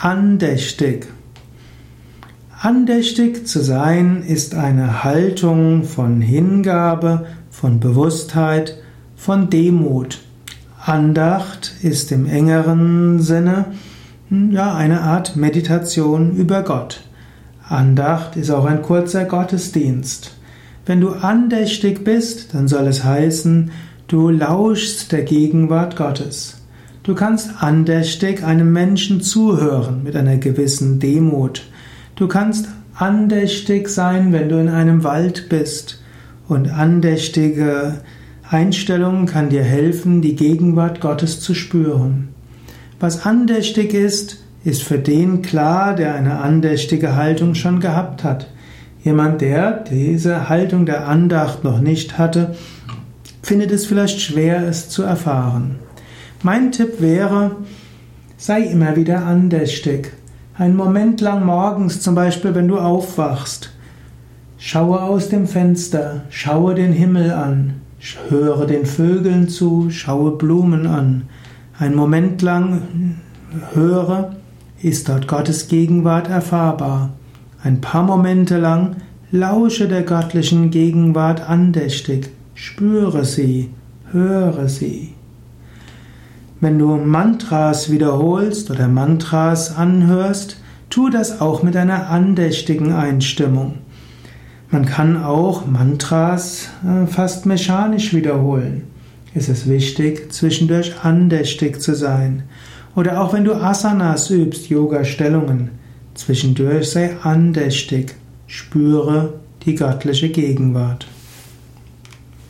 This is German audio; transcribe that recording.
Andächtig. Andächtig zu sein ist eine Haltung von Hingabe, von Bewusstheit, von Demut. Andacht ist im engeren Sinne hm, ja eine Art Meditation über Gott. Andacht ist auch ein kurzer Gottesdienst. Wenn du andächtig bist, dann soll es heißen, du lauschst der Gegenwart Gottes. Du kannst andächtig einem Menschen zuhören mit einer gewissen Demut. Du kannst andächtig sein, wenn du in einem Wald bist. Und andächtige Einstellung kann dir helfen, die Gegenwart Gottes zu spüren. Was andächtig ist, ist für den klar, der eine andächtige Haltung schon gehabt hat. Jemand, der diese Haltung der Andacht noch nicht hatte, findet es vielleicht schwer, es zu erfahren. Mein Tipp wäre, sei immer wieder andächtig. Einen Moment lang morgens, zum Beispiel, wenn du aufwachst. Schaue aus dem Fenster, schaue den Himmel an, höre den Vögeln zu, schaue Blumen an. Einen Moment lang höre, ist dort Gottes Gegenwart erfahrbar. Ein paar Momente lang lausche der göttlichen Gegenwart andächtig, spüre sie, höre sie. Wenn du Mantras wiederholst oder Mantras anhörst, tu das auch mit einer andächtigen Einstimmung. Man kann auch Mantras äh, fast mechanisch wiederholen. Es ist wichtig, zwischendurch andächtig zu sein. Oder auch wenn du Asanas übst, Yoga-Stellungen, zwischendurch sei andächtig, spüre die göttliche Gegenwart.